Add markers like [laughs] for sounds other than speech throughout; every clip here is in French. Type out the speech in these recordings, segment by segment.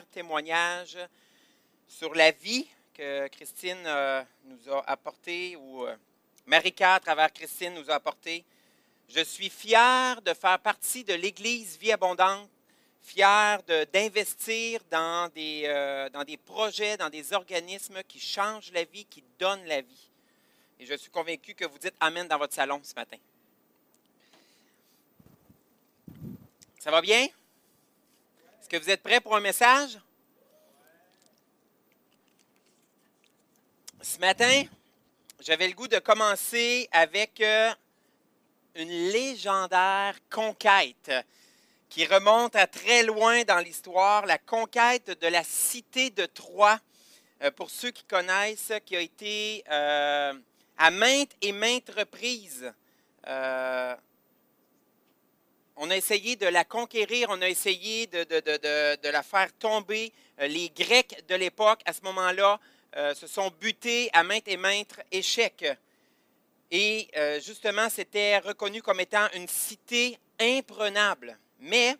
Témoignage sur la vie que Christine euh, nous a apporté, ou euh, Marika, à travers Christine, nous a apporté. Je suis fier de faire partie de l'Église Vie Abondante, fier d'investir dans, des, euh, dans des projets, dans des organismes qui changent la vie, qui donnent la vie. Et je suis convaincu que vous dites Amen dans votre salon ce matin. Ça va bien? Que vous êtes prêts pour un message? Ce matin, j'avais le goût de commencer avec euh, une légendaire conquête qui remonte à très loin dans l'histoire, la conquête de la cité de Troie. Euh, pour ceux qui connaissent, qui a été euh, à maintes et maintes reprises on a essayé de la conquérir, on a essayé de, la faire tomber. Euh, Les Grecs de l'époque, à ce moment-là, euh, se sont butés à maintes et maintes échecs. Et euh, justement, c'était reconnu comme étant une cité imprenable. Mais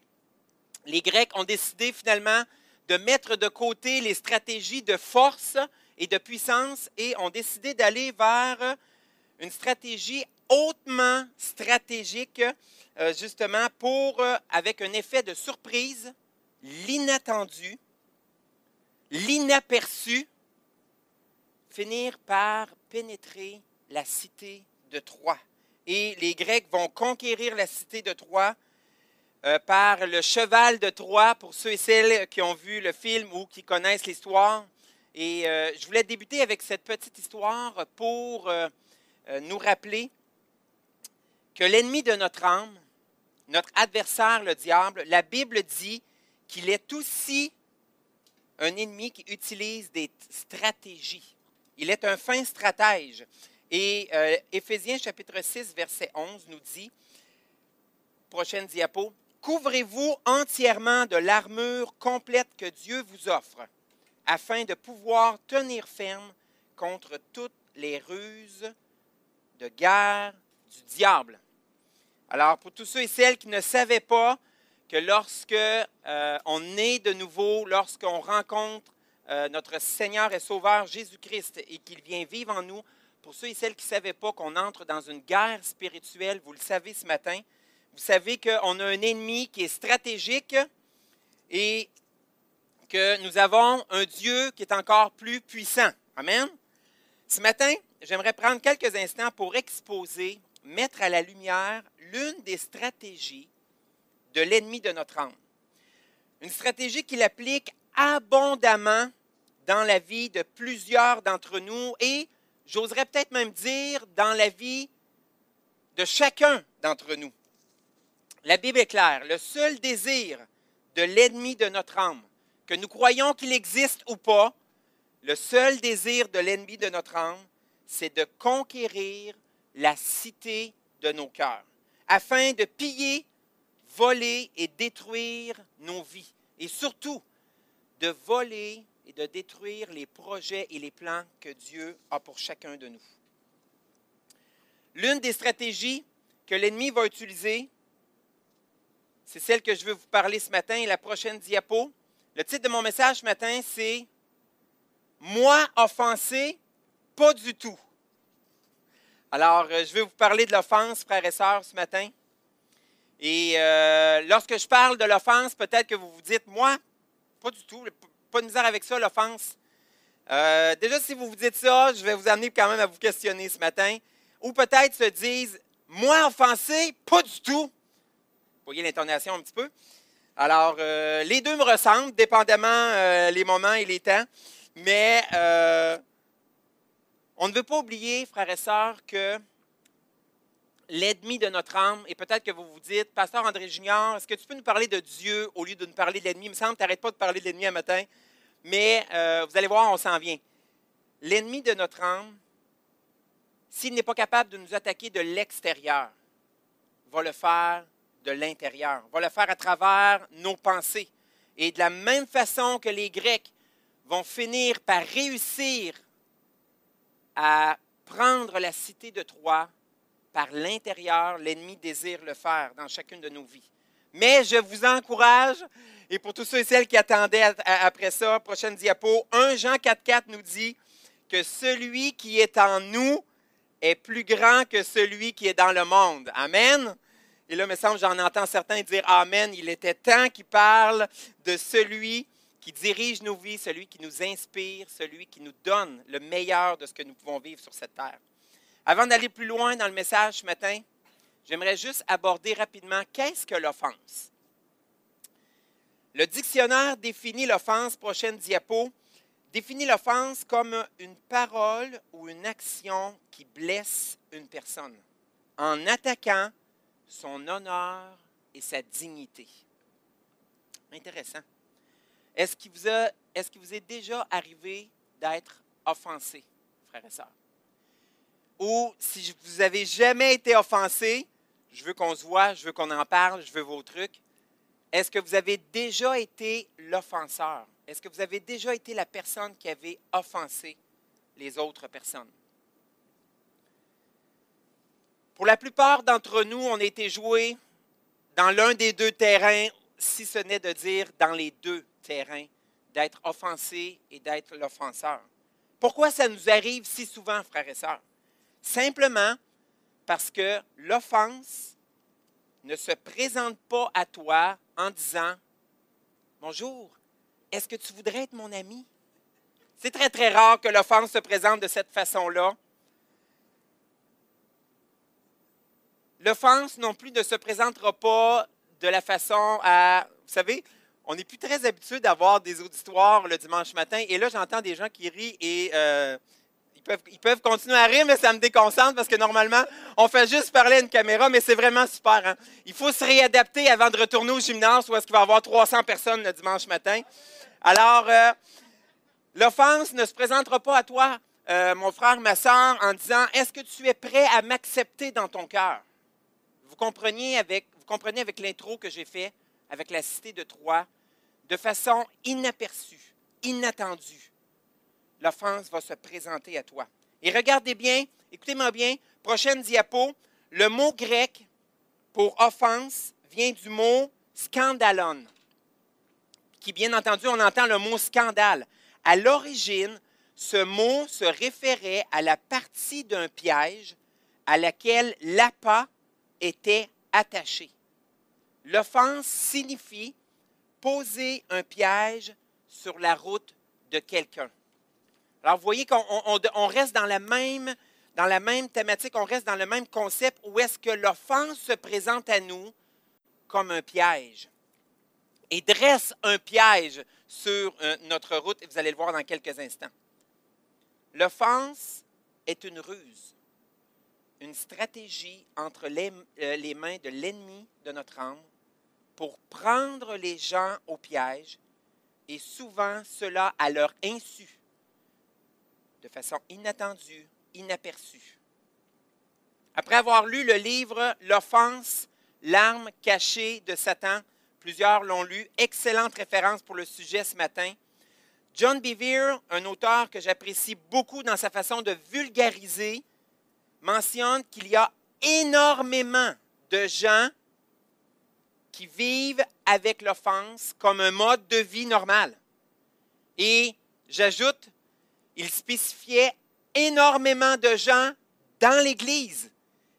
les Grecs ont décidé finalement de mettre de côté les stratégies de force et de puissance et ont décidé d'aller vers une stratégie hautement stratégique, euh, justement pour, euh, avec un effet de surprise, l'inattendu, l'inaperçu, finir par pénétrer la cité de Troie. Et les Grecs vont conquérir la cité de Troie euh, par le cheval de Troie, pour ceux et celles qui ont vu le film ou qui connaissent l'histoire. Et je voulais débuter avec cette petite histoire pour nous rappeler que l'ennemi de notre âme, notre adversaire, le diable, la Bible dit qu'il est aussi un ennemi qui utilise des stratégies. Il est un fin stratège. Et euh, Éphésiens chapitre 6, verset 11 nous dit, prochaine diapo, Couvrez-vous entièrement de l'armure complète que Dieu vous offre, afin de pouvoir tenir ferme contre toutes les ruses de guerre du diable. Alors, pour tous ceux et celles qui ne savaient pas que lorsque euh, on est de nouveau, lorsqu'on rencontre euh, notre Seigneur et Sauveur Jésus-Christ et qu'il vient vivre en nous, pour ceux et celles qui ne savaient pas qu'on entre dans une guerre spirituelle, vous le savez ce matin, vous savez qu'on a un ennemi qui est stratégique et que nous avons un Dieu qui est encore plus puissant. Amen? Ce matin, j'aimerais prendre quelques instants pour exposer, mettre à la lumière l'une des stratégies de l'ennemi de notre âme. Une stratégie qu'il applique abondamment dans la vie de plusieurs d'entre nous et, j'oserais peut-être même dire, dans la vie de chacun d'entre nous. La Bible est claire, le seul désir de l'ennemi de notre âme, que nous croyons qu'il existe ou pas, le seul désir de l'ennemi de notre âme, c'est de conquérir la cité de nos cœurs, afin de piller, voler et détruire nos vies. Et surtout, de voler et de détruire les projets et les plans que Dieu a pour chacun de nous. L'une des stratégies que l'ennemi va utiliser, c'est celle que je veux vous parler ce matin, la prochaine diapo. Le titre de mon message ce matin, c'est Moi offensé, pas du tout. Alors, euh, je vais vous parler de l'offense, frères et sœurs, ce matin. Et euh, lorsque je parle de l'offense, peut-être que vous vous dites, moi, pas du tout, pas de misère avec ça, l'offense. Euh, déjà, si vous vous dites ça, je vais vous amener quand même à vous questionner ce matin. Ou peut-être se disent, moi offensé, pas du tout. Vous voyez l'intonation un petit peu. Alors, les deux me ressemblent, dépendamment les moments et les temps. Mais on ne veut pas oublier, frères et sœurs, que l'ennemi de notre âme. Et peut-être que vous vous dites, Pasteur André Junior, est-ce que tu peux nous parler de Dieu au lieu de nous parler de l'ennemi? Il me semble que tu n'arrêtes pas de parler de l'ennemi un matin. Mais euh, vous allez voir, on s'en vient. L'ennemi de notre âme, s'il n'est pas capable de nous attaquer de l'extérieur, va le faire de l'intérieur, va le faire à travers nos pensées. Et de la même façon que les Grecs vont finir par réussir à prendre la cité de Troie par l'intérieur, l'ennemi désire le faire dans chacune de nos vies. Mais je vous encourage, et pour tous ceux et celles qui attendaient après ça, prochaine diapo, 1 Jean 4.4 nous dit que celui qui est en nous est plus grand que celui qui est dans le monde. Amen. Et là, il me semble, j'en entends certains dire Amen. Il était temps qu'il parle de celui qui dirige nos vies, celui qui nous inspire, celui qui nous donne le meilleur de ce que nous pouvons vivre sur cette terre. Avant d'aller plus loin dans le message ce matin, j'aimerais juste aborder rapidement qu'est-ce que l'offense? Le dictionnaire définit l'offense, prochaine diapo, définit l'offense comme une parole ou une action qui blesse une personne en attaquant son honneur et sa dignité. Intéressant. Est-ce qu'il vous, est déjà arrivé d'être offensé, frères et sœurs? Ou si vous n'avez jamais été offensé, je veux qu'on se voit, je veux qu'on en parle, je veux vos trucs. Est-ce que vous avez déjà été l'offenseur? Est-ce que vous avez déjà été la personne qui avait offensé les autres personnes? Pour la plupart d'entre nous, on a été joué dans l'un des deux terrains, si ce n'est de dire dans les deux terrain d'être offensé et d'être l'offenseur. Pourquoi ça nous arrive si souvent, frères et sœurs? Simplement parce que l'offense ne se présente pas à toi en disant Bonjour, est-ce que tu voudrais être mon ami? C'est très, très rare que l'offense se présente de cette façon-là. L'offense non plus ne se présentera pas de la façon à, vous savez, on n'est plus très habitué d'avoir des auditoires le dimanche matin. Et là, j'entends des gens qui rient et euh, ils, peuvent, continuer à rire, mais ça me déconcentre parce que normalement, on fait juste parler à une caméra, mais c'est vraiment super. Hein. Il faut se réadapter avant de retourner au gymnase où est-ce qu'il va y avoir 300 personnes le dimanche matin. Alors, euh, l'offense ne se présentera pas à toi, euh, mon frère, ma soeur, en disant Est-ce que tu es prêt à m'accepter dans ton cœur? Vous comprenez avec, vous avec l'intro que j'ai fait avec la cité de Troie, de façon inaperçue, inattendue, l'offense va se présenter à toi. Et regardez bien, écoutez-moi bien, prochaine diapo, le mot grec pour offense vient du mot scandalon, qui bien entendu, on entend le mot scandale. À l'origine, ce mot se référait à la partie d'un piège à laquelle l'appât était attaché. L'offense signifie poser un piège sur la route de quelqu'un. Alors, vous voyez qu'on reste dans la, même, thématique, on reste dans le même concept où est-ce que l'offense se présente à nous comme un piège et dresse un piège sur euh, notre route, et vous allez le voir dans quelques instants. L'offense est une ruse, une stratégie entre les, euh, les mains de l'ennemi de notre âme pour prendre les gens au piège, et souvent cela à leur insu, de façon inattendue, inaperçue. Après avoir lu le livre L'offense, l'arme cachée de Satan, plusieurs l'ont lu, excellente référence pour le sujet ce matin. John Bevere, un auteur que j'apprécie beaucoup dans sa façon de vulgariser, mentionne qu'il y a énormément de gens qui vivent avec l'offense comme un mode de vie normal. Et j'ajoute, il spécifiait énormément de gens dans l'Église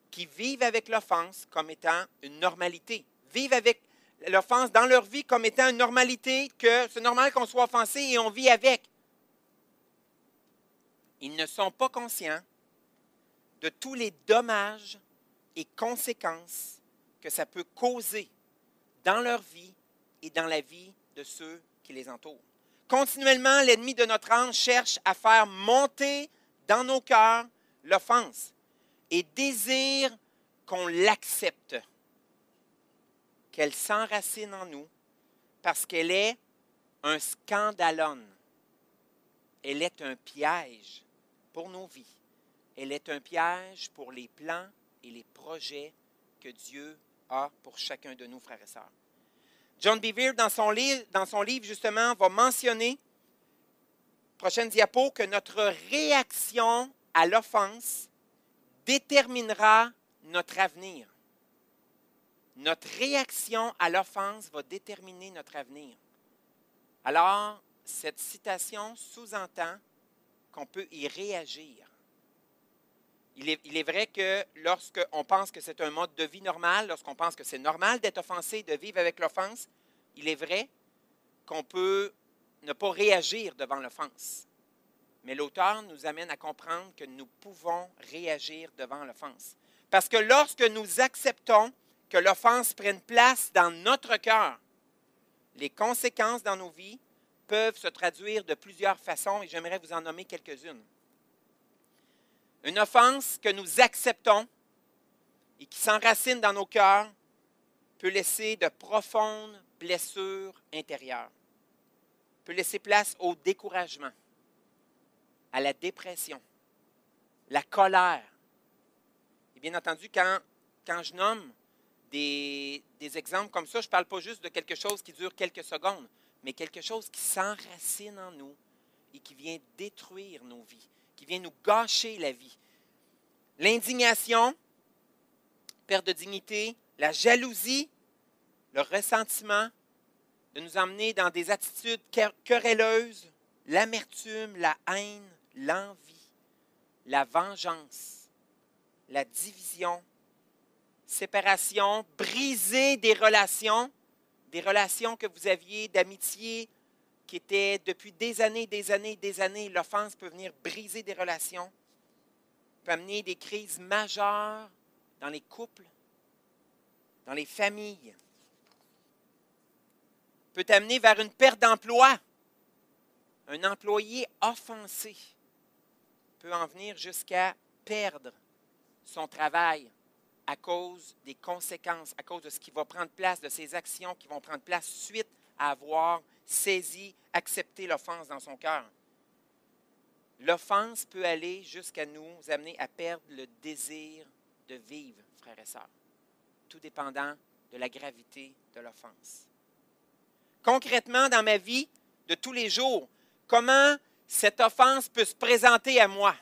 qui vivent avec l'offense comme étant une normalité, vivent avec l'offense dans leur vie comme étant une normalité, que c'est normal qu'on soit offensé et on vit avec. Ils ne sont pas conscients de tous les dommages et conséquences que ça peut causer dans leur vie et dans la vie de ceux qui les entourent. Continuellement, l'ennemi de notre âme cherche à faire monter dans nos cœurs l'offense et désire qu'on l'accepte, qu'elle s'enracine en nous, parce qu'elle est un scandalon. Elle est un piège pour nos vies. Elle est un piège pour les plans et les projets que Dieu a pour chacun de nous, frères et sœurs. John Bevere, dans son, dans son livre, justement, va mentionner, prochaine diapo, que notre réaction à l'offense déterminera notre avenir. Notre réaction à l'offense va déterminer notre avenir. Alors, cette citation sous-entend qu'on peut y réagir. Il est, vrai que lorsqu'on pense que c'est un mode de vie normal, lorsqu'on pense que c'est normal d'être offensé, de vivre avec l'offense, il est vrai qu'on peut ne pas réagir devant l'offense. Mais l'auteur nous amène à comprendre que nous pouvons réagir devant l'offense. Parce que lorsque nous acceptons que l'offense prenne place dans notre cœur, les conséquences dans nos vies peuvent se traduire de plusieurs façons et j'aimerais vous en nommer quelques-unes. Une offense que nous acceptons et qui s'enracine dans nos cœurs peut laisser de profondes blessures intérieures, peut laisser place au découragement, à la dépression, la colère. Et bien entendu, quand, quand je nomme des, des exemples comme ça, je ne parle pas juste de quelque chose qui dure quelques secondes, mais quelque chose qui s'enracine en nous et qui vient détruire nos vies, qui vient nous gâcher la vie. L'indignation, perte de dignité, la jalousie, le ressentiment, de nous emmener dans des attitudes querelleuses, l'amertume, la haine, l'envie, la vengeance, la division, séparation, briser des relations, des relations que vous aviez d'amitié qui étaient depuis des années, des années, des années. L'offense peut venir briser des relations, peut amener des crises majeures dans les couples, dans les familles, peut amener vers une perte d'emploi. Un employé offensé peut en venir jusqu'à perdre son travail à cause des conséquences, à cause de ce qui va prendre place, de ses actions qui vont prendre place suite à avoir saisi, accepté l'offense dans son cœur. L'offense peut aller jusqu'à nous amener à perdre le désir de vivre, frères et sœurs, tout dépendant de la gravité de l'offense. Concrètement, dans ma vie de tous les jours, comment cette offense peut se présenter à moi?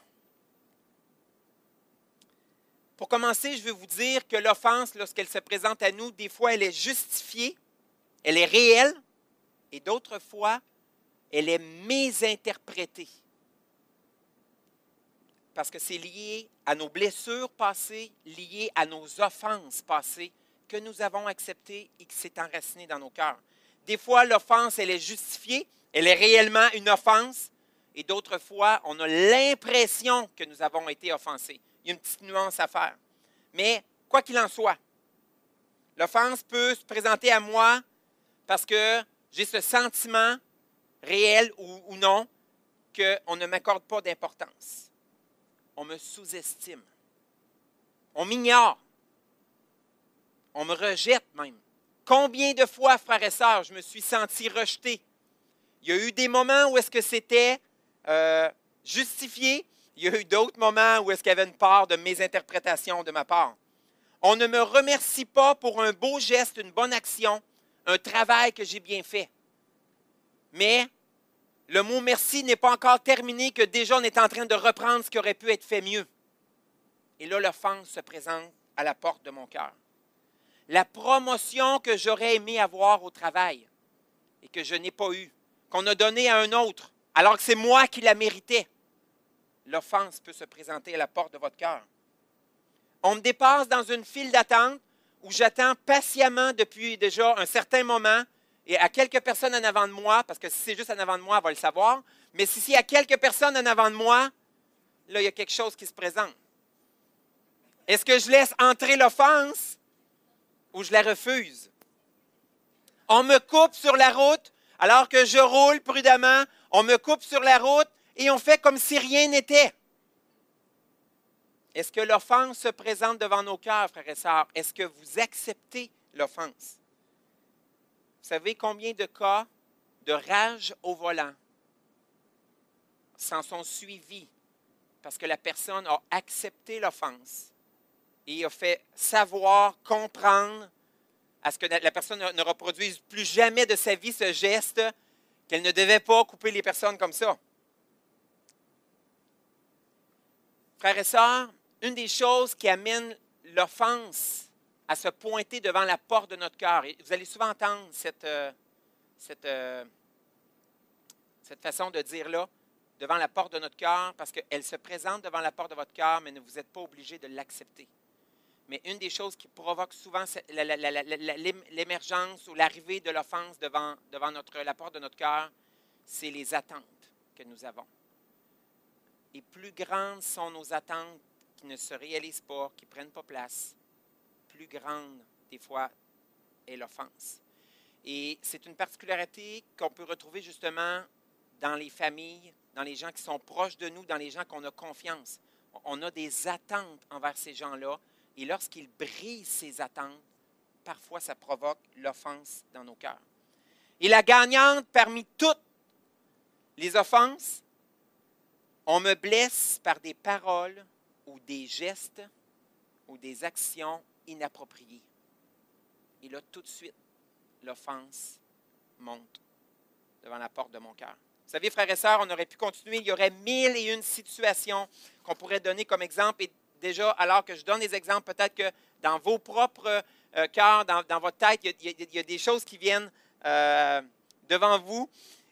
Pour commencer, je veux vous dire que l'offense, lorsqu'elle se présente à nous, des fois, elle est justifiée, elle est réelle, et d'autres fois, elle est mésinterprétée. Parce que c'est lié à nos blessures passées, lié à nos offenses passées que nous avons acceptées et qui s'est enraciné dans nos cœurs. Des fois, l'offense, elle est justifiée, elle est réellement une offense, et d'autres fois, on a l'impression que nous avons été offensés. Il y a une petite nuance à faire. Mais quoi qu'il en soit, l'offense peut se présenter à moi parce que j'ai ce sentiment réel ou, non qu'on ne m'accorde pas d'importance. On me sous-estime. On m'ignore. On me rejette même. Combien de fois, frères et sœurs, je me suis senti rejeté? Il y a eu des moments où est-ce que c'était euh, justifié, il y a eu d'autres moments où est-ce qu'il y avait une part de mes interprétations de ma part. On ne me remercie pas pour un beau geste, une bonne action, un travail que j'ai bien fait. Mais le mot merci n'est pas encore terminé que déjà on est en train de reprendre ce qui aurait pu être fait mieux. Et là, l'offense se présente à la porte de mon cœur. La promotion que j'aurais aimé avoir au travail et que je n'ai pas eue, qu'on a donnée à un autre, alors que c'est moi qui la méritais l'offense peut se présenter à la porte de votre cœur. On me dépasse dans une file d'attente où j'attends patiemment depuis déjà un certain moment et à quelques personnes en avant de moi, parce que si c'est juste en avant de moi, on va le savoir, mais si y a quelques personnes en avant de moi, là, il y a quelque chose qui se présente. Est-ce que je laisse entrer l'offense ou je la refuse? On me coupe sur la route alors que je roule prudemment. On me coupe sur la route et on fait comme si rien n'était. Est-ce que l'offense se présente devant nos cœurs, frères et sœurs? Est-ce que vous acceptez l'offense? Vous savez combien de cas de rage au volant s'en sont suivis parce que la personne a accepté l'offense et a fait savoir, comprendre à ce que la personne ne reproduise plus jamais de sa vie ce geste, qu'elle ne devait pas couper les personnes comme ça. Frères et sœurs, une des choses qui amène l'offense à se pointer devant la porte de notre cœur, et vous allez souvent entendre cette, euh, cette, euh, cette façon de dire là, devant la porte de notre cœur, parce qu'elle se présente devant la porte de votre cœur, mais vous n'êtes pas obligé de l'accepter. Mais une des choses qui provoque souvent l'émergence ou l'arrivée de l'offense devant, devant notre, la porte de notre cœur, c'est les attentes que nous avons. Et plus grandes sont nos attentes qui ne se réalisent pas, qui ne prennent pas place, plus grande, des fois, est l'offense. Et c'est une particularité qu'on peut retrouver justement dans les familles, dans les gens qui sont proches de nous, dans les gens qu'on a confiance. On a des attentes envers ces gens-là. Et lorsqu'ils brisent ces attentes, parfois ça provoque l'offense dans nos cœurs. Et la gagnante parmi toutes les offenses, on me blesse par des paroles ou des gestes ou des actions inappropriées. Et là, tout de suite, l'offense monte devant la porte de mon cœur. Vous savez, frères et sœurs, on aurait pu continuer. Il y aurait mille et une situations qu'on pourrait donner comme exemple. Et déjà, alors que je donne des exemples, peut-être que dans vos propres euh, cœurs, dans, votre tête, il y, a, des choses qui viennent euh, devant vous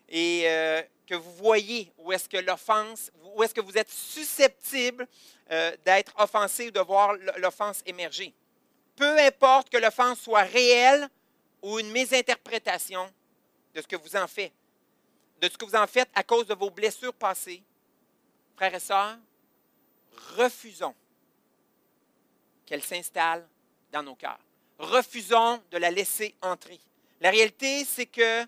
et euh, que vous voyez où est-ce que l'offense, où est-ce que vous êtes susceptible d'être offensé ou de voir l'offense émerger. Peu importe que l'offense soit réelle ou une mésinterprétation de ce que vous en faites de ce que vous en faites à cause de vos blessures passées, frères et sœurs, refusons qu'elle s'installe dans nos cœurs. Refusons de la laisser entrer. La réalité, c'est que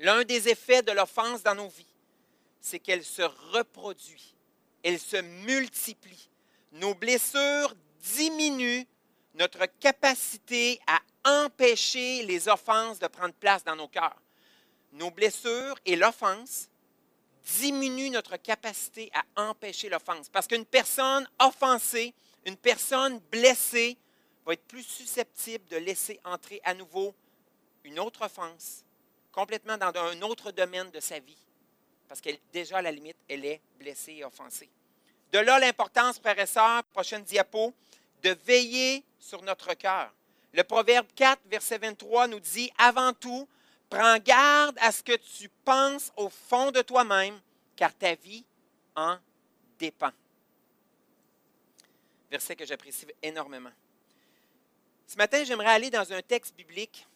l'un des effets de l'offense dans nos vies, c'est qu'elle se reproduit, elle se multiplie. Nos blessures diminuent notre capacité à empêcher les offenses de prendre place dans nos cœurs nos blessures et l'offense diminuent notre capacité à empêcher l'offense. Parce qu'une personne offensée, une personne blessée, va être plus susceptible de laisser entrer à nouveau une autre offense, complètement dans un autre domaine de sa vie. Parce qu'elle, déjà, à la limite, elle est blessée et offensée. De là l'importance, frères et sœurs, prochaine diapo, de veiller sur notre cœur. Le Proverbe 4, verset 23 nous dit, avant tout, Prends garde à ce que tu penses au fond de toi-même, car ta vie en dépend. Verset que j'apprécie énormément. Ce matin, j'aimerais aller dans un texte biblique,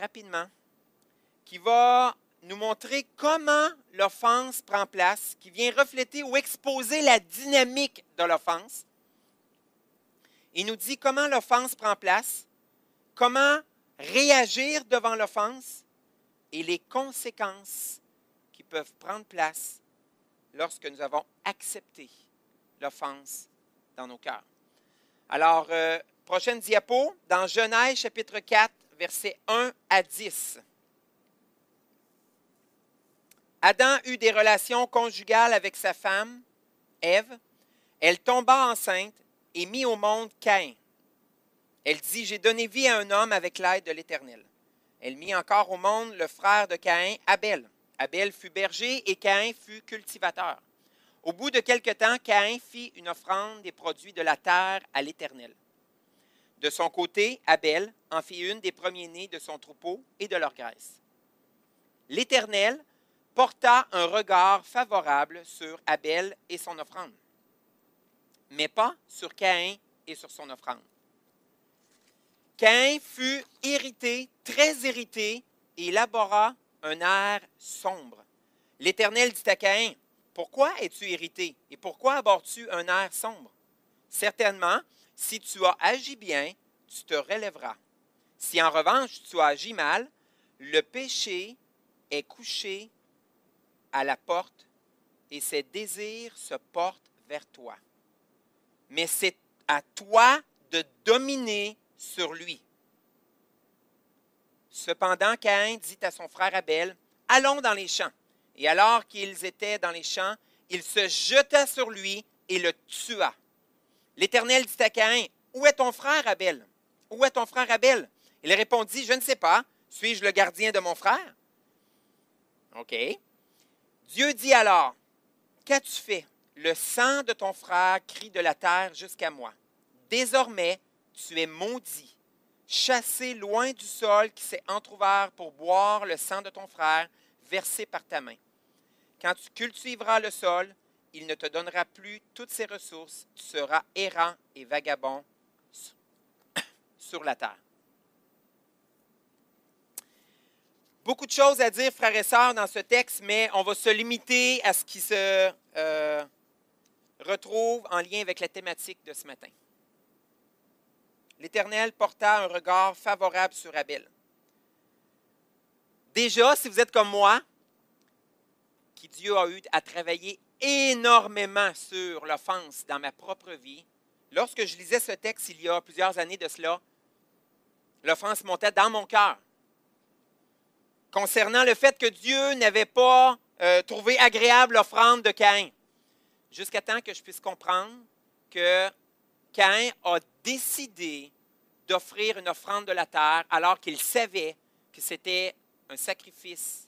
rapidement, qui va nous montrer comment l'offense prend place, qui vient refléter ou exposer la dynamique de l'offense. Il nous dit comment l'offense prend place, comment réagir devant l'offense et les conséquences qui peuvent prendre place lorsque nous avons accepté l'offense dans nos cœurs. Alors, euh, prochaine diapo, dans Genèse chapitre 4, versets 1 à 10. Adam eut des relations conjugales avec sa femme, Ève. Elle tomba enceinte et mit au monde Caïn. Elle dit, J'ai donné vie à un homme avec l'aide de l'Éternel. Elle mit encore au monde le frère de Caïn, Abel. Abel fut berger et Caïn fut cultivateur. Au bout de quelque temps, Caïn fit une offrande des produits de la terre à l'Éternel. De son côté, Abel en fit une des premiers-nés de son troupeau et de leur graisse. L'Éternel porta un regard favorable sur Abel et son offrande, mais pas sur Caïn et sur son offrande. Caïn fut irrité, très irrité, et élabora un air sombre. L'Éternel dit à Caïn, Pourquoi es-tu irrité et pourquoi abordes-tu un air sombre? Certainement, si tu as agi bien, tu te relèveras. Si en revanche tu as agi mal, le péché est couché à la porte et ses désirs se portent vers toi. mais c'est à toi de dominer sur lui. Cependant, Caïn dit à son frère Abel, Allons dans les champs. Et alors qu'ils étaient dans les champs, il se jeta sur lui et le tua. L'Éternel dit à Caïn, Où est ton frère Abel? Où est ton frère Abel Il répondit, Je ne sais pas. Suis-je le gardien de mon frère OK. Dieu dit alors, Qu'as-tu fait? Le sang de ton frère crie de la terre jusqu'à moi. Désormais, tu es maudit, chassé loin du sol qui s'est entr'ouvert pour boire le sang de ton frère versé par ta main. Quand tu cultiveras le sol, il ne te donnera plus toutes ses ressources, tu seras errant et vagabond [coughs] sur la terre. Beaucoup de choses à dire, frères et sœurs, dans ce texte, mais on va se limiter à ce qui se euh, retrouve en lien avec la thématique de ce matin. L'Éternel porta un regard favorable sur Abel. Déjà, si vous êtes comme moi, qui Dieu a eu à travailler énormément sur l'offense dans ma propre vie, lorsque je lisais ce texte il y a plusieurs années de cela, l'offense montait dans mon cœur. Concernant le fait que Dieu n'avait pas euh, trouvé agréable l'offrande de Caïn, jusqu'à temps que je puisse comprendre que Caïn a décidé d'offrir une offrande de la terre alors qu'il savait que c'était un sacrifice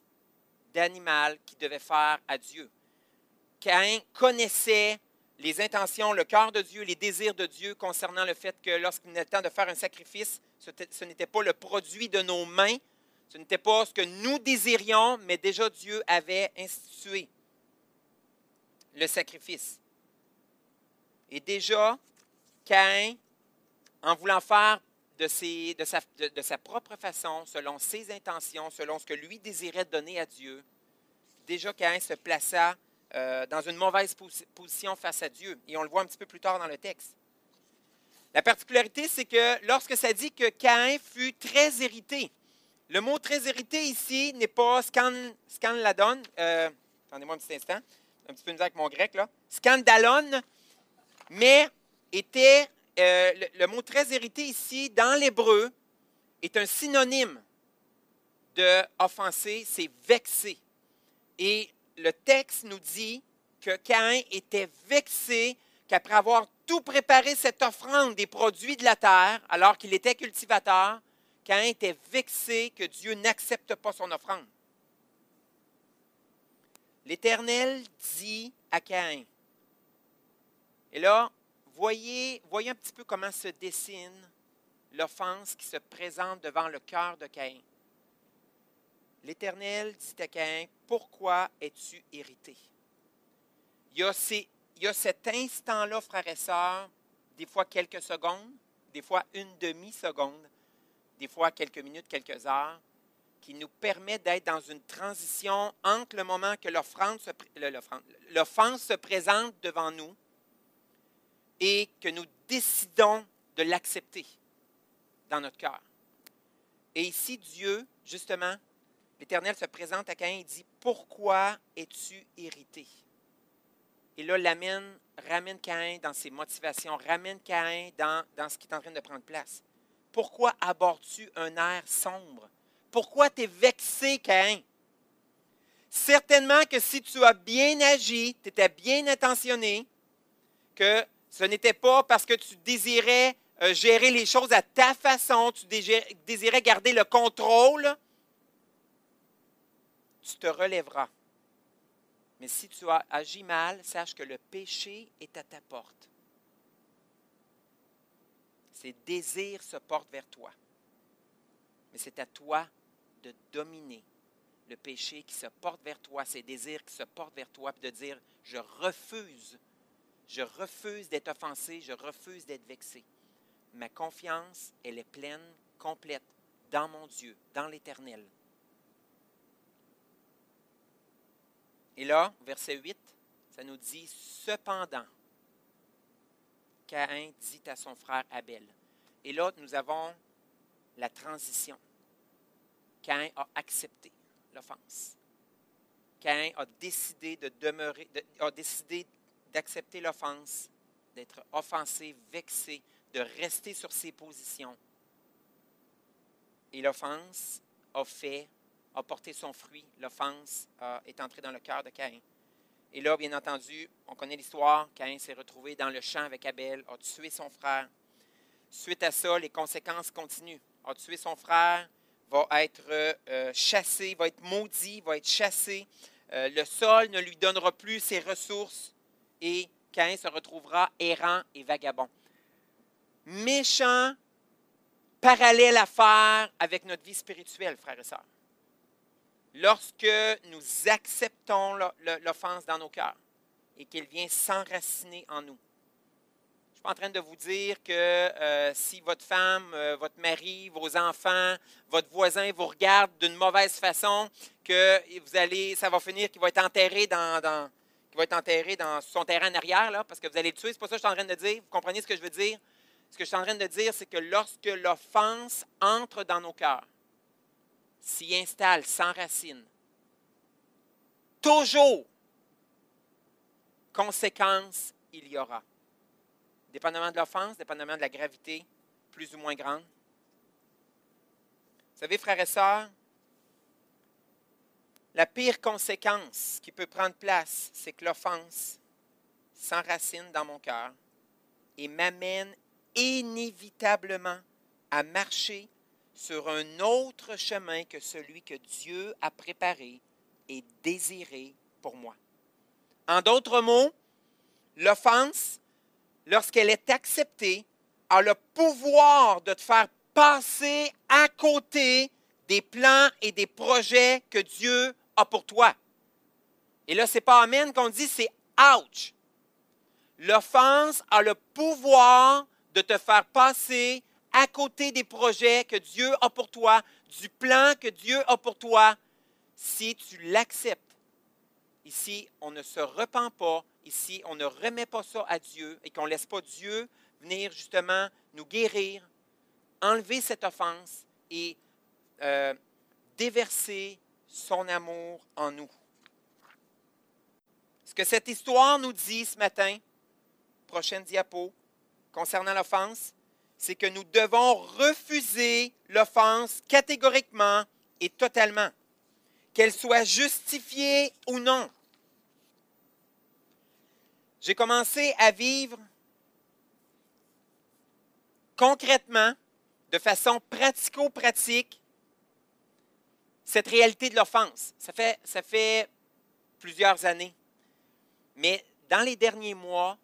d'animal qu'il devait faire à Dieu. Caïn connaissait les intentions, le cœur de Dieu, les désirs de Dieu concernant le fait que lorsqu'il était temps de faire un sacrifice, ce n'était pas le produit de nos mains, ce n'était pas ce que nous désirions, mais déjà Dieu avait institué le sacrifice. Et déjà, Caïn, en voulant faire de, sa, propre façon, selon ses intentions, selon ce que lui désirait donner à Dieu, déjà Caïn se plaça euh, dans une mauvaise position face à Dieu. Et on le voit un petit peu plus tard dans le texte. La particularité, c'est que lorsque ça dit que Caïn fut très irrité, le mot très irrité ici n'est pas scan, scanladon. Euh, attendez-moi un petit instant. Mais était euh, le, mot très irrité ici, dans l'hébreu, est un synonyme de offenser, c'est vexé. Et le texte nous dit que Caïn était vexé qu'après avoir tout préparé cette offrande des produits de la terre, alors qu'il était cultivateur, Caïn était vexé que Dieu n'accepte pas son offrande. L'Éternel dit à Caïn, et là, voyez, voyez un petit peu comment se dessine l'offense qui se présente devant le cœur de Caïn. L'Éternel dit à Caïn, pourquoi es-tu irrité? Il y, a il y a cet instant-là, frères et sœurs, des fois quelques secondes, des fois une demi-seconde, des fois quelques minutes, quelques heures, qui nous permet d'être dans une transition entre le moment que l'offrande l'offense se présente devant nous et que nous décidons de l'accepter dans notre cœur. Et ici, Dieu, justement, l'Éternel se présente à Caïn et dit, Pourquoi es-tu irrité? Et là, l'amène, ramène Caïn dans ses motivations, ramène Caïn dans ce qui est en train de prendre place. Pourquoi abordes-tu un air sombre? Pourquoi tu es vexé, Caïn? Certainement que si tu as bien agi, tu étais bien intentionné, que ce n'était pas parce que tu désirais euh, gérer les choses à ta façon, tu désirais garder le contrôle, tu te relèveras. Mais si tu as agi mal, sache que le péché est à ta porte. Ses désirs se portent vers toi. Mais c'est à toi de dominer le péché qui se porte vers toi, ses désirs qui se portent vers toi, puis de dire, je refuse je refuse d'être offensé, je refuse d'être vexé. Ma confiance, elle est pleine, complète, dans mon Dieu, dans l'Éternel. Et là, verset 8, ça nous dit, cependant, Caïn dit à son frère Abel. Et là, nous avons la transition. Caïn a accepté l'offense. Caïn a décidé de demeurer, a décidé d'accepter l'offense, d'être offensé, vexé, de rester sur ses positions. Et l'offense a fait, a porté son fruit. L'offense est entrée dans le cœur de Caïn. Et là, bien entendu, on connaît l'histoire. Caïn s'est retrouvé dans le champ avec Abel, a tué son frère. Suite à ça, les conséquences continuent. A tué son frère, va être euh, chassé, va être maudit, va être chassé. Euh, le sol ne lui donnera plus ses ressources et Caïn se retrouvera errant et vagabond. Méchant parallèle à faire avec notre vie spirituelle, frères et sœurs lorsque nous acceptons l'offense dans nos cœurs et qu'elle vient s'enraciner en nous. Je ne suis pas en train de vous dire que euh, si votre femme, euh, votre mari, vos enfants, votre voisin vous regardent d'une mauvaise façon, que vous allez, ça va finir qu'il va être enterré dans, va être enterré dans son terrain en arrière, là, parce que vous allez le tuer. C'est pas ça que je suis en train de dire. Vous comprenez ce que je veux dire? Ce que je suis en train de dire, c'est que lorsque l'offense entre dans nos cœurs, s'y installe sans racine, toujours, conséquence il y aura. Dépendamment de l'offense, dépendamment de la gravité, plus ou moins grande. Vous savez, frères et sœurs, la pire conséquence qui peut prendre place, c'est que l'offense s'enracine dans mon cœur et m'amène inévitablement à marcher sur un autre chemin que celui que Dieu a préparé et désiré pour moi. En d'autres mots, l'offense, lorsqu'elle est acceptée, a le pouvoir de te faire passer à côté des plans et des projets que Dieu a pour toi. Et là, ce n'est pas Amen qu'on dit, c'est ouch. L'offense a le pouvoir de te faire passer à côté des projets que Dieu a pour toi, du plan que Dieu a pour toi, si tu l'acceptes. Ici, on ne se repent pas. Ici, on ne remet pas ça à Dieu et qu'on ne laisse pas Dieu venir justement nous guérir, enlever cette offense et euh, déverser son amour en nous. Ce que cette histoire nous dit ce matin, prochaine diapo, concernant l'offense, c'est que nous devons refuser l'offense catégoriquement et totalement, qu'elle soit justifiée ou non. J'ai commencé à vivre concrètement, de façon pratico-pratique, cette réalité de l'offense. Ça fait, plusieurs années. Mais dans les derniers mois,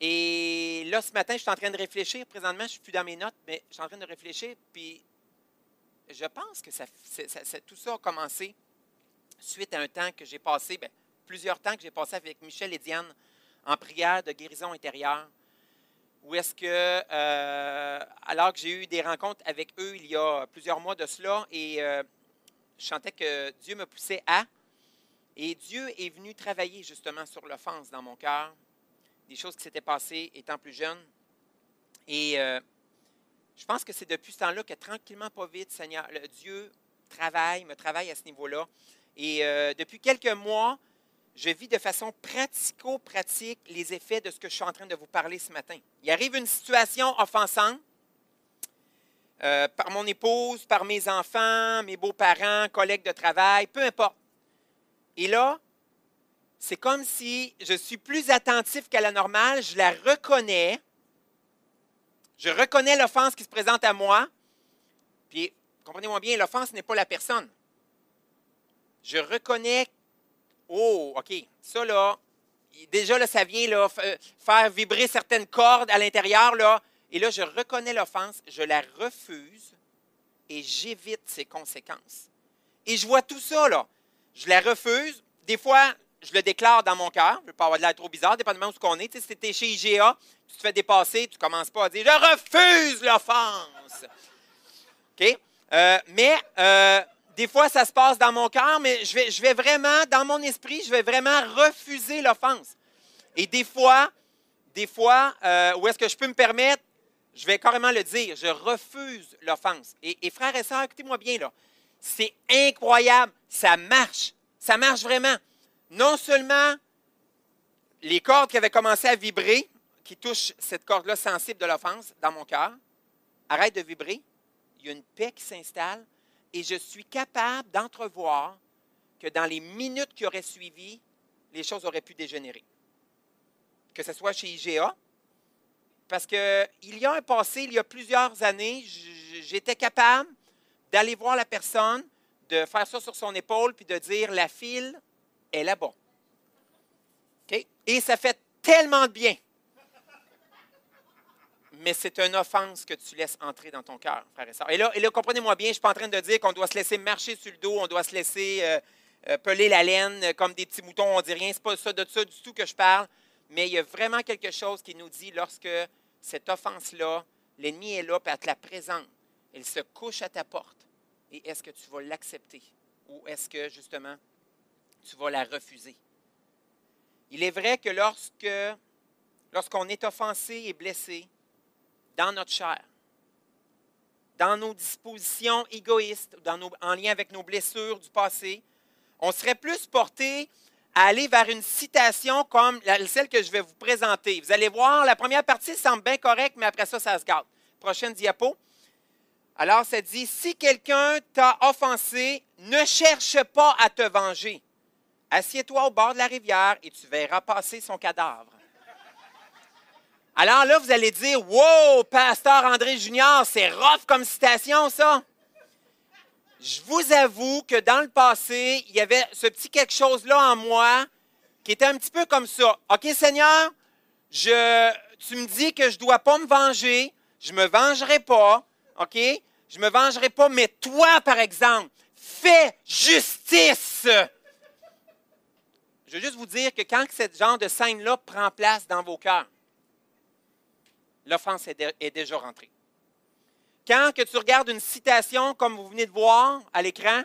et là, ce matin, je suis en train de réfléchir. Présentement, je ne suis plus dans mes notes, mais je suis en train de réfléchir. Puis, je pense que tout ça a commencé suite à un temps que j'ai passé, bien, plusieurs temps que j'ai passé avec Michel et Diane en prière de guérison intérieure. Où est-ce que, euh, alors que j'ai eu des rencontres avec eux il y a plusieurs mois de cela, et euh, je sentais que Dieu me poussait à, et Dieu est venu travailler justement sur l'offense dans mon cœur des choses qui s'étaient passées étant plus jeune. Et euh, je pense que c'est depuis ce temps-là que tranquillement, pas vite, Seigneur, Dieu travaille, me travaille à ce niveau-là. Et euh, depuis quelques mois, je vis de façon pratico-pratique les effets de ce que je suis en train de vous parler ce matin. Il arrive une situation offensante euh, par mon épouse, par mes enfants, mes beaux-parents, collègues de travail, peu importe. Et là, c'est comme si je suis plus attentif qu'à la normale, je la reconnais, je reconnais l'offense qui se présente à moi, puis comprenez-moi bien, l'offense n'est pas la personne. Je reconnais, oh, OK, ça là, déjà là, ça vient là, euh, faire vibrer certaines cordes à l'intérieur, là, et là, je reconnais l'offense, je la refuse et j'évite ses conséquences. Et je vois tout ça, là. Je la refuse. Des fois, je le déclare dans mon cœur. Je ne veux pas avoir de l'air trop bizarre, dépendamment où ce qu'on est. si tu es chez IGA, tu te fais dépasser, tu ne commences pas à dire Je refuse l'offense. OK? Euh, mais euh, des fois, ça se passe dans mon cœur, mais je vais, je vais vraiment, dans mon esprit, je vais vraiment refuser l'offense. Et des fois, des fois, euh, où est-ce que je peux me permettre, je vais carrément le dire, je refuse l'offense. Et, et frères et sœurs, écoutez-moi bien, là. C'est incroyable. Ça marche. Ça marche vraiment non seulement les cordes qui avaient commencé à vibrer, qui touchent cette corde-là sensible de l'offense dans mon cœur, arrêtent de vibrer. Il y a une paix qui s'installe et je suis capable d'entrevoir que dans les minutes qui auraient suivi, les choses auraient pu dégénérer. Que ce soit chez IGA, parce qu'il y a un passé, il y a plusieurs années, j'étais capable d'aller voir la personne, de faire ça sur son épaule, puis de dire la file est là-bas. Et ça fait tellement de bien. Mais c'est une offense que tu laisses entrer dans ton cœur, frère et soeur. Et là, comprenez-moi bien, je ne suis pas en train de dire qu'on doit se laisser marcher sur le dos, on doit se laisser euh, euh, peler la laine euh, comme des petits moutons, on dit rien. Ce n'est pas ça, de ça du tout que je parle. Mais il y a vraiment quelque chose qui nous dit lorsque cette offense-là, l'ennemi est là, puis elle te la présente. Elle se couche à ta porte. Et est-ce que tu vas l'accepter? Ou est-ce que, justement, tu vas la refuser? Il est vrai que lorsque, lorsqu'on est offensé et blessé dans notre chair, dans nos dispositions égoïstes, dans en lien avec nos blessures du passé, on serait plus porté à aller vers une citation comme celle que je vais vous présenter. Vous allez voir, la première partie semble bien correcte, mais après ça, ça se garde. Prochaine diapo. Alors, ça dit, si quelqu'un t'a offensé, ne cherche pas à te venger. Assieds-toi au bord de la rivière et tu verras passer son cadavre. Alors là, vous allez dire, wow, pasteur André Junior, c'est rough comme citation, ça. Je vous avoue que dans le passé, il y avait ce petit quelque chose-là en moi qui était un petit peu comme ça. OK, Seigneur, je, tu me dis que je ne dois pas me venger, je ne me vengerai pas, OK? Je ne me vengerai pas, mais toi, par exemple, fais justice. Je veux juste vous dire que quand ce genre de scène-là prend place dans vos cœurs, l'offense est, déjà rentrée. Quand que tu regardes une citation comme vous venez de voir à l'écran,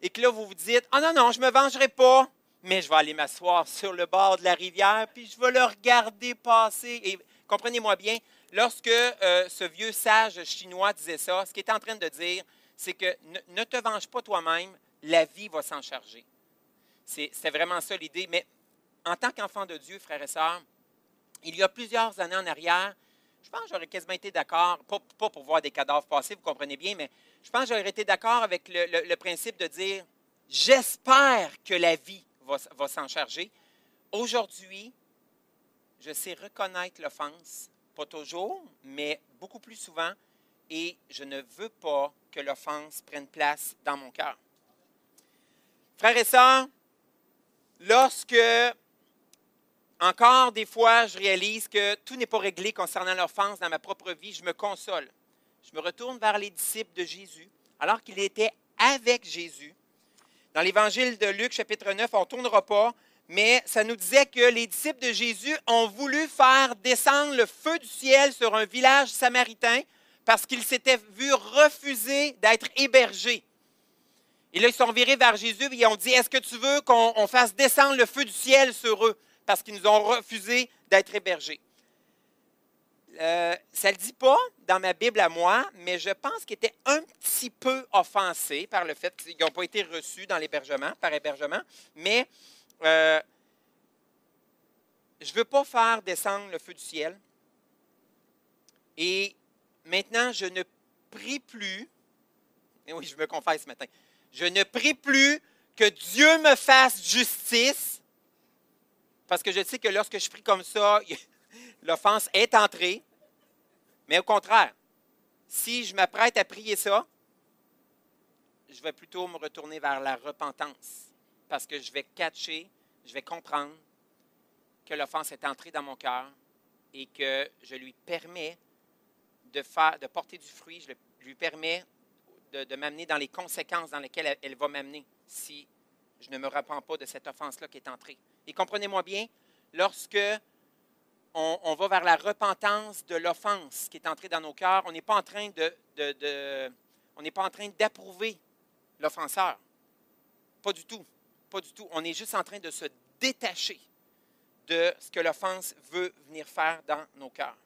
et que là, vous vous dites, ah oh non, non, je ne me vengerai pas, mais je vais aller m'asseoir sur le bord de la rivière, puis je vais le regarder passer. Et comprenez-moi bien, lorsque euh, ce vieux sage chinois disait ça, ce qu'il est en train de dire, c'est que ne te venge pas toi-même, la vie va s'en charger. C'est vraiment ça l'idée. Mais en tant qu'enfant de Dieu, frères et sœurs, il y a plusieurs années en arrière, je pense que j'aurais quasiment été d'accord, pas, pour voir des cadavres passer, vous comprenez bien, mais je pense que j'aurais été d'accord avec le, principe de dire, j'espère que la vie va, va s'en charger. Aujourd'hui, je sais reconnaître l'offense, pas toujours, mais beaucoup plus souvent, et je ne veux pas que l'offense prenne place dans mon cœur. Frères et sœurs, lorsque, encore des fois, je réalise que tout n'est pas réglé concernant l'offense dans ma propre vie, je me console. Je me retourne vers les disciples de Jésus, alors qu'il était avec Jésus. Dans l'évangile de Luc, chapitre 9, on ne tournera pas, mais ça nous disait que les disciples de Jésus ont voulu faire descendre le feu du ciel sur un village samaritain parce qu'ils s'étaient vus refuser d'être hébergés. Et là, ils sont virés vers Jésus et ils ont dit, est-ce que tu veux qu'on fasse descendre le feu du ciel sur eux? Parce qu'ils nous ont refusé d'être hébergés. Euh, ça ne le dit pas dans ma Bible à moi, mais je pense qu'ils étaient un petit peu offensés par le fait qu'ils n'ont pas été reçus dans l'hébergement, par hébergement. Mais euh, je ne veux pas faire descendre le feu du ciel. Et maintenant, je ne prie plus. Oui, je me confesse ce matin. Je ne prie plus que Dieu me fasse justice, parce que je sais que lorsque je prie comme ça, [laughs] l'offense est entrée. Mais au contraire, si je m'apprête à prier ça, je vais plutôt me retourner vers la repentance, parce que je vais catcher, je vais comprendre que l'offense est entrée dans mon cœur et que je lui permets de, faire, de porter du fruit, je lui permets de, m'amener dans les conséquences dans lesquelles elle, va m'amener si je ne me repens pas de cette offense-là qui est entrée. Et comprenez-moi bien, lorsque on, va vers la repentance de l'offense qui est entrée dans nos cœurs, on n'est pas en train de, on n'est pas en train d'approuver l'offenseur. Pas du tout. Pas du tout. On est juste en train de se détacher de ce que l'offense veut venir faire dans nos cœurs.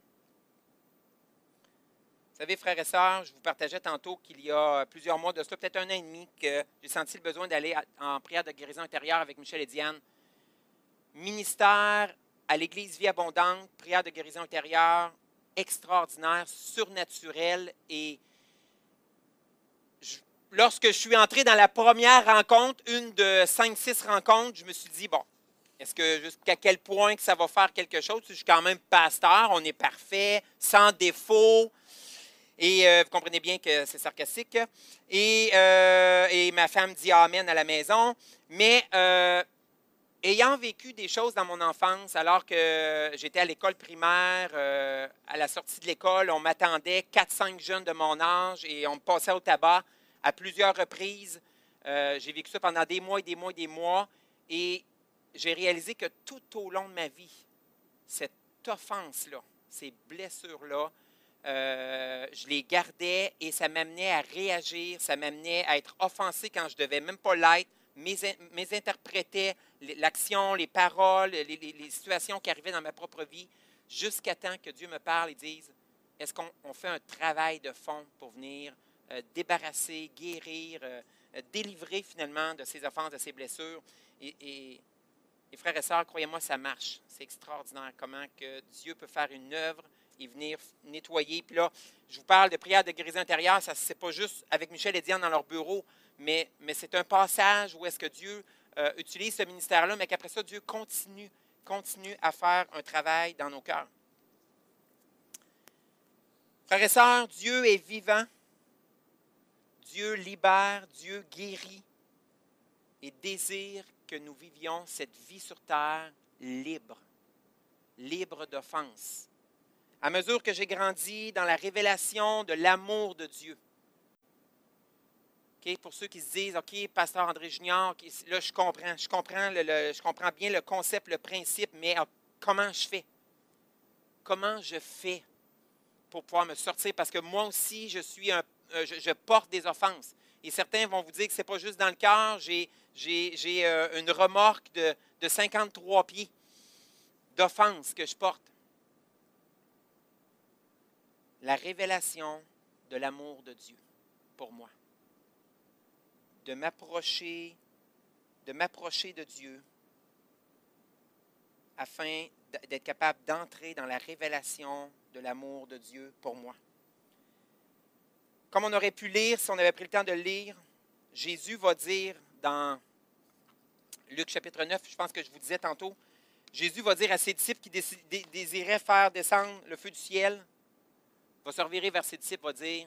Vous savez, frères et sœurs, je vous partageais tantôt qu'il y a plusieurs mois de cela, peut-être un an et demi, que j'ai senti le besoin d'aller en prière de guérison intérieure avec Michel et Diane. ministère à l'Église Vie Abondante, prière de guérison intérieure, extraordinaire, surnaturel. Et lorsque je suis entré dans la première rencontre, une de cinq, six rencontres, je me suis dit, bon, est-ce que jusqu'à quel point que ça va faire quelque chose? Je suis quand même pasteur, on est parfait, sans défaut. Et euh, vous comprenez bien que c'est sarcastique. Et, euh, et ma femme dit Amen à la maison. Mais euh, ayant vécu des choses dans mon enfance, alors que j'étais à l'école primaire, à la sortie de l'école, on m'attendait 4-5 jeunes de mon âge et on me passait au tabac à plusieurs reprises. J'ai vécu ça pendant des mois et des mois et des mois. Et j'ai réalisé que tout au long de ma vie, cette offense-là, ces blessures-là, euh, je les gardais et ça m'amenait à réagir, ça m'amenait à être offensé quand je devais même pas l'être, més- mésinterprétais les- l'action, les paroles, les, situations qui arrivaient dans ma propre vie, jusqu'à temps que Dieu me parle et dise, est-ce qu'on on fait un travail de fond pour venir euh, débarrasser, guérir, euh, délivrer finalement de ces offenses, de ces blessures? Et, et- et frères et sœurs, croyez-moi, ça marche. C'est extraordinaire comment que Dieu peut faire une œuvre et venir nettoyer. Puis là, je vous parle de prière de guérison intérieure, ça c'est pas juste avec Michel et Diane dans leur bureau, mais, mais c'est un passage où est-ce que Dieu euh, utilise ce ministère-là, mais qu'après ça, Dieu continue, continue à faire un travail dans nos cœurs. Frères et sœurs, Dieu est vivant. Dieu libère, Dieu guérit et désire que nous vivions cette vie sur terre libre, libre d'offense. À mesure que j'ai grandi dans la révélation de l'amour de Dieu, pour ceux qui se disent, OK, pasteur André Junior, là, je comprends, je comprends, bien le concept, le principe, mais ah, comment je fais? Comment je fais pour pouvoir me sortir? Parce que moi aussi, je suis un, euh, je, porte des offenses. Et certains vont vous dire que ce n'est pas juste dans le cœur, j'ai, euh, une remorque de, de 53 pieds d'offenses que je porte. La révélation de l'amour de Dieu pour moi. De m'approcher, de m'approcher de Dieu afin d'être capable d'entrer dans la révélation de l'amour de Dieu pour moi. Comme on aurait pu lire, si on avait pris le temps de lire, Jésus va dire dans Luc chapitre 9, je pense que je vous disais tantôt, Jésus va dire à ses disciples qui désiraient faire descendre le feu du ciel, va se revirer vers ses disciples, va dire,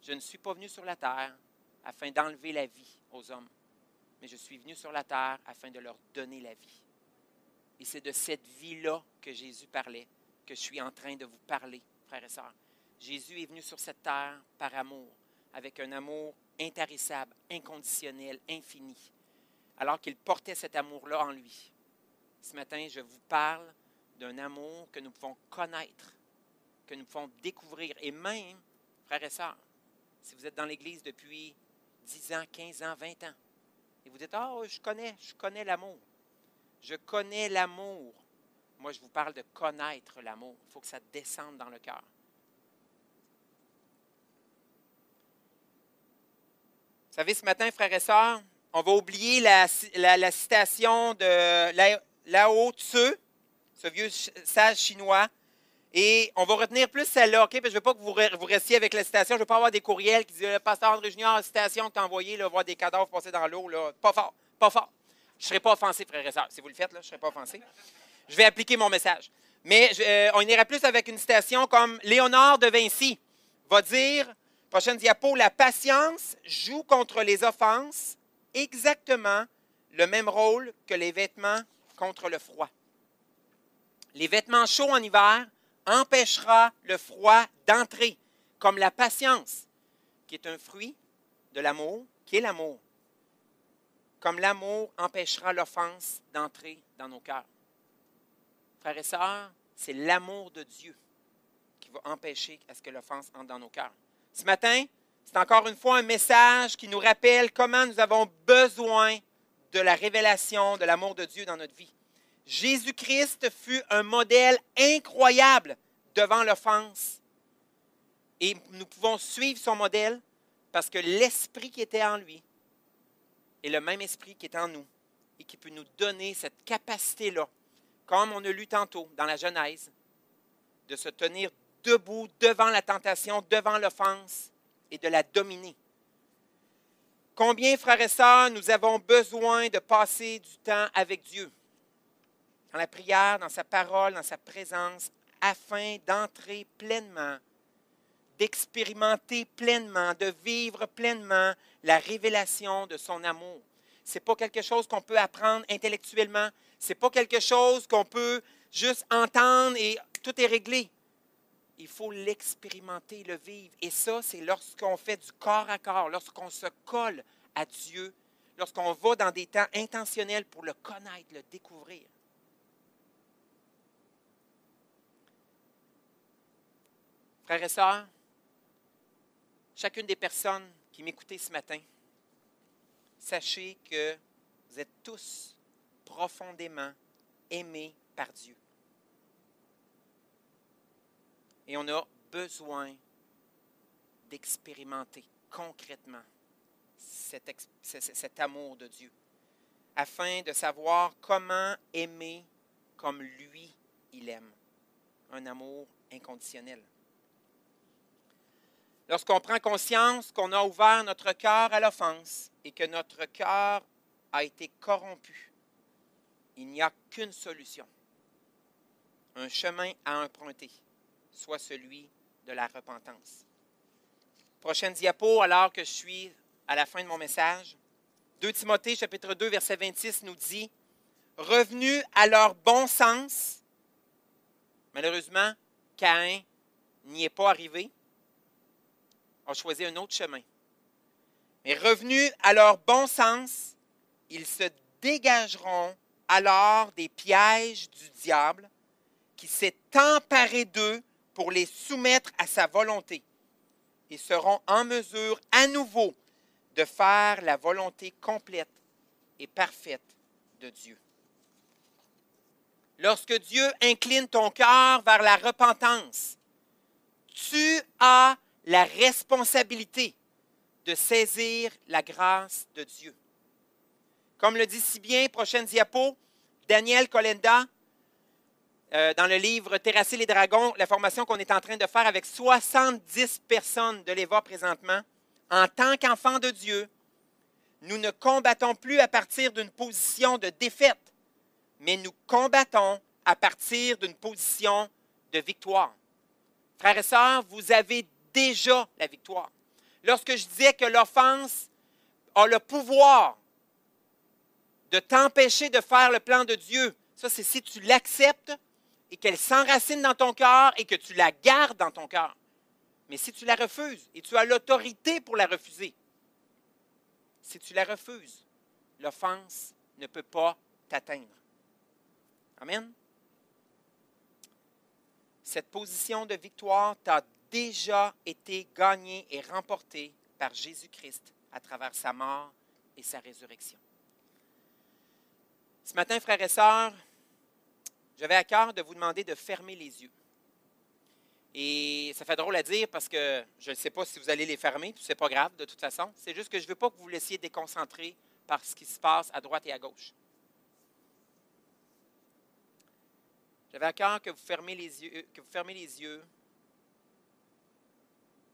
je ne suis pas venu sur la terre afin d'enlever la vie aux hommes, mais je suis venu sur la terre afin de leur donner la vie. Et c'est de cette vie-là que Jésus parlait, que je suis en train de vous parler, frères et sœurs. Jésus est venu sur cette terre par amour, avec un amour intarissable, inconditionnel, infini, alors qu'il portait cet amour-là en lui. Ce matin, je vous parle d'un amour que nous pouvons connaître, que nous pouvons découvrir. Et même, frères et sœurs, si vous êtes dans l'Église depuis 10 ans, 15 ans, 20 ans, et vous dites, ah, je connais, je connais l'amour. Je connais l'amour. Moi, je vous parle de connaître l'amour. Il faut que ça descende dans le cœur. Vous savez, ce matin, frères et sœurs, on va oublier la, la- citation de La- Lao Tzu, ce vieux sage chinois, et on va retenir plus celle-là, OK? Parce je ne veux pas que vous, re- vous restiez avec la citation. Je ne veux pas avoir des courriels qui disent pasteur André Junior, citation que tu as envoyée, voir des cadavres passer dans l'eau. Pas fort, pas fort. Je ne serai pas offensé, frères et sœurs. Si vous le faites, là, je ne serai pas offensé. Je vais appliquer mon message. Mais euh, on ira plus avec une citation comme Léonard de Vinci va dire, prochaine diapo, la patience joue contre les offenses exactement le même rôle que les vêtements contre le froid. Les vêtements chauds en hiver empêchera le froid d'entrer, comme la patience, qui est un fruit de l'amour, qui est l'amour. Comme l'amour empêchera l'offense d'entrer dans nos cœurs. Frères et sœurs, c'est l'amour de Dieu qui va empêcher à ce que l'offense entre dans nos cœurs. Ce matin, c'est encore une fois un message qui nous rappelle comment nous avons besoin de la révélation de l'amour de Dieu dans notre vie. Jésus-Christ fut un modèle incroyable devant l'offense. Et nous pouvons suivre son modèle parce que l'esprit qui était en lui est le même esprit qui est en nous et qui peut nous donner cette capacité-là comme on a lu tantôt dans la Genèse, de se tenir debout devant la tentation, devant l'offense et de la dominer. Combien, frères et sœurs, nous avons besoin de passer du temps avec Dieu, dans la prière, dans sa parole, dans sa présence, afin d'entrer pleinement, d'expérimenter pleinement, de vivre pleinement la révélation de son amour. Ce n'est pas quelque chose qu'on peut apprendre intellectuellement. Ce n'est pas quelque chose qu'on peut juste entendre et tout est réglé. Il faut l'expérimenter, le vivre. Et ça, c'est lorsqu'on fait du corps à corps, lorsqu'on se colle à Dieu, lorsqu'on va dans des temps intentionnels pour le connaître, le découvrir. Frères et sœurs, chacune des personnes qui m'écoutaient ce matin, sachez que vous êtes tous profondément aimés par Dieu. Et on a besoin d'expérimenter concrètement cet, cet, amour de Dieu, afin de savoir comment aimer comme lui, il aime. Un amour inconditionnel. Lorsqu'on prend conscience qu'on a ouvert notre cœur à l'offense et que notre cœur a été corrompu, il n'y a qu'une solution, un chemin à emprunter, soit celui de la repentance. Prochaine diapo, alors que je suis à la fin de mon message. 2 Timothée chapitre 2 verset 26 nous dit, Revenus à leur bon sens, malheureusement, Caïn n'y est pas arrivé, ont choisi un autre chemin. Mais revenus à leur bon sens, ils se dégageront alors des pièges du diable qui s'est emparé d'eux pour les soumettre à sa volonté et seront en mesure à nouveau de faire la volonté complète et parfaite de Dieu. Lorsque Dieu incline ton cœur vers la repentance, tu as la responsabilité de saisir la grâce de Dieu. Comme le dit si bien, prochaine diapo, Daniel Colenda, euh, dans le livre Terrasser les dragons, la formation qu'on est en train de faire avec 70 personnes de l'EVA présentement, en tant qu'enfants de Dieu, nous ne combattons plus à partir d'une position de défaite, mais nous combattons à partir d'une position de victoire. Frères et sœurs, vous avez déjà la victoire. Lorsque je disais que l'offense a le pouvoir de t'empêcher de faire le plan de Dieu, ça c'est si tu l'acceptes et qu'elle s'enracine dans ton cœur et que tu la gardes dans ton cœur. Mais si tu la refuses, et tu as l'autorité pour la refuser, si tu la refuses, l'offense ne peut pas t'atteindre. Amen. Cette position de victoire t'a déjà été gagné et remporté par Jésus-Christ à travers sa mort et sa résurrection. Ce matin, frères et sœurs, j'avais à cœur de vous demander de fermer les yeux. Et ça fait drôle à dire parce que je ne sais pas si vous allez les fermer, c'est pas grave de toute façon. C'est juste que je ne veux pas que vous vous laissiez déconcentrer par ce qui se passe à droite et à gauche. J'avais à cœur que vous fermez que vous fermez les yeux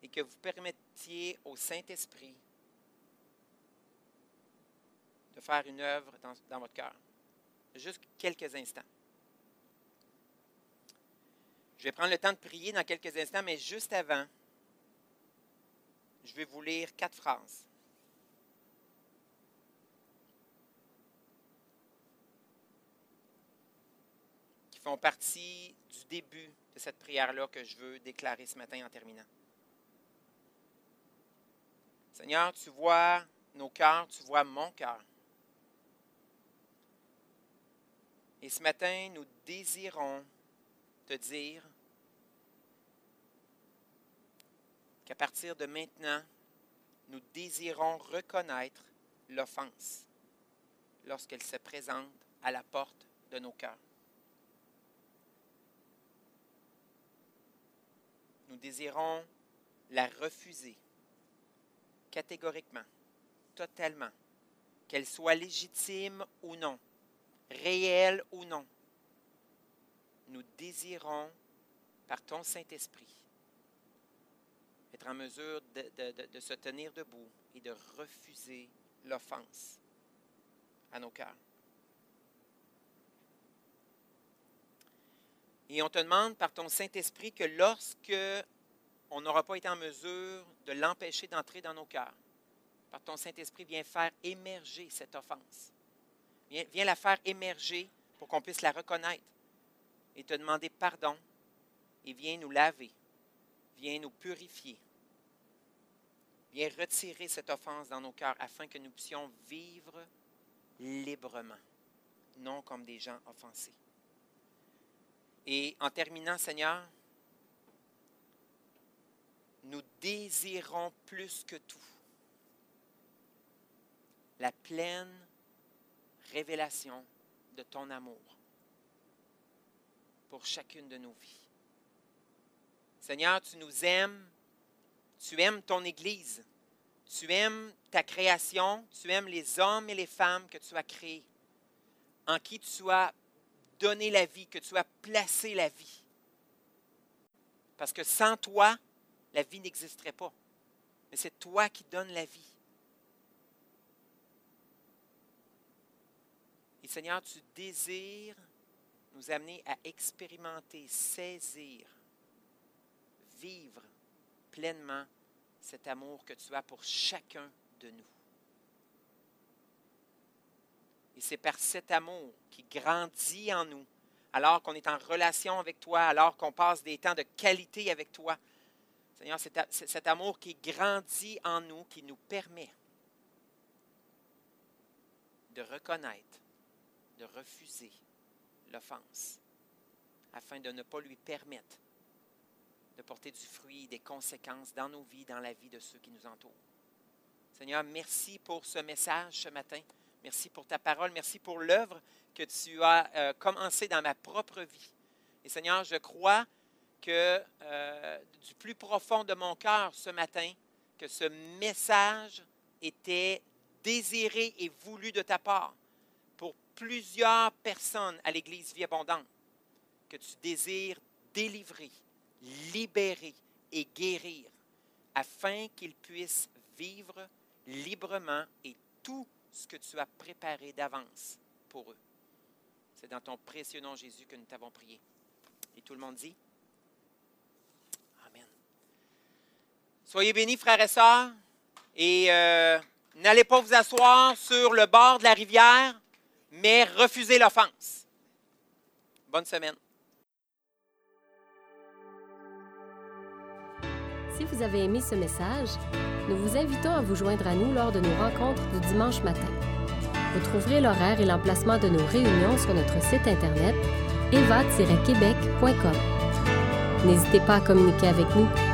et que vous permettiez au Saint-Esprit de faire une œuvre dans, votre cœur. Juste quelques instants. Je vais prendre le temps de prier dans quelques instants, mais juste avant, je vais vous lire quatre phrases. qui font partie du début de cette prière-là que je veux déclarer ce matin en terminant. Seigneur, tu vois nos cœurs, tu vois mon cœur. Et ce matin, nous désirons te dire qu'à partir de maintenant, nous désirons reconnaître l'offense lorsqu'elle se présente à la porte de nos cœurs. Nous désirons la refuser catégoriquement, totalement, qu'elle soit légitime ou non, réelle ou non. nous désirons, par ton Saint-Esprit, être en mesure de, se tenir debout et de refuser l'offense à nos cœurs. Et on te demande par ton Saint-Esprit que lorsque on n'aura pas été en mesure de l'empêcher d'entrer dans nos cœurs, par ton Saint-Esprit, viens faire émerger cette offense. Viens, la faire émerger pour qu'on puisse la reconnaître et te demander pardon et viens nous laver, viens nous purifier, viens retirer cette offense dans nos cœurs afin que nous puissions vivre librement, non comme des gens offensés. Et en terminant, Seigneur, nous désirons plus que tout la pleine révélation de ton amour pour chacune de nos vies. Seigneur, tu nous aimes, tu aimes ton Église, tu aimes ta création, tu aimes les hommes et les femmes que tu as créés, en qui tu as donné la vie, que tu as placé la vie. Parce que sans toi, la vie n'existerait pas. Mais c'est toi qui donnes la vie. Et Seigneur, tu désires nous amener à expérimenter, saisir, vivre pleinement cet amour que tu as pour chacun de nous. Et c'est par cet amour qui grandit en nous, alors qu'on est en relation avec toi, alors qu'on passe des temps de qualité avec toi. Seigneur, c'est cet amour qui grandit en nous, qui nous permet de reconnaître, de refuser l'offense, afin de ne pas lui permettre de porter du fruit, des conséquences dans nos vies, dans la vie de ceux qui nous entourent. Seigneur, merci pour ce message ce matin. Merci pour ta parole. Merci pour l'œuvre que tu as euh, commencée dans ma propre vie. Et Seigneur, je crois que euh, du plus profond de mon cœur ce matin, que ce message était désiré et voulu de ta part pour plusieurs personnes à l'Église Vie Abondante, que tu désires délivrer, libérer et guérir, afin qu'ils puissent vivre librement et tout ce que tu as préparé d'avance pour eux. C'est dans ton précieux nom, Jésus, que nous t'avons prié. Et tout le monde dit Amen. Soyez bénis, frères et sœurs, et euh, n'allez pas vous asseoir sur le bord de la rivière, mais refusez l'offense. Bonne semaine. Si vous avez aimé ce message, nous vous invitons à vous joindre à nous lors de nos rencontres du dimanche matin. Vous trouverez l'horaire et l'emplacement de nos réunions sur notre site internet eva-québec.com. N'hésitez pas à communiquer avec nous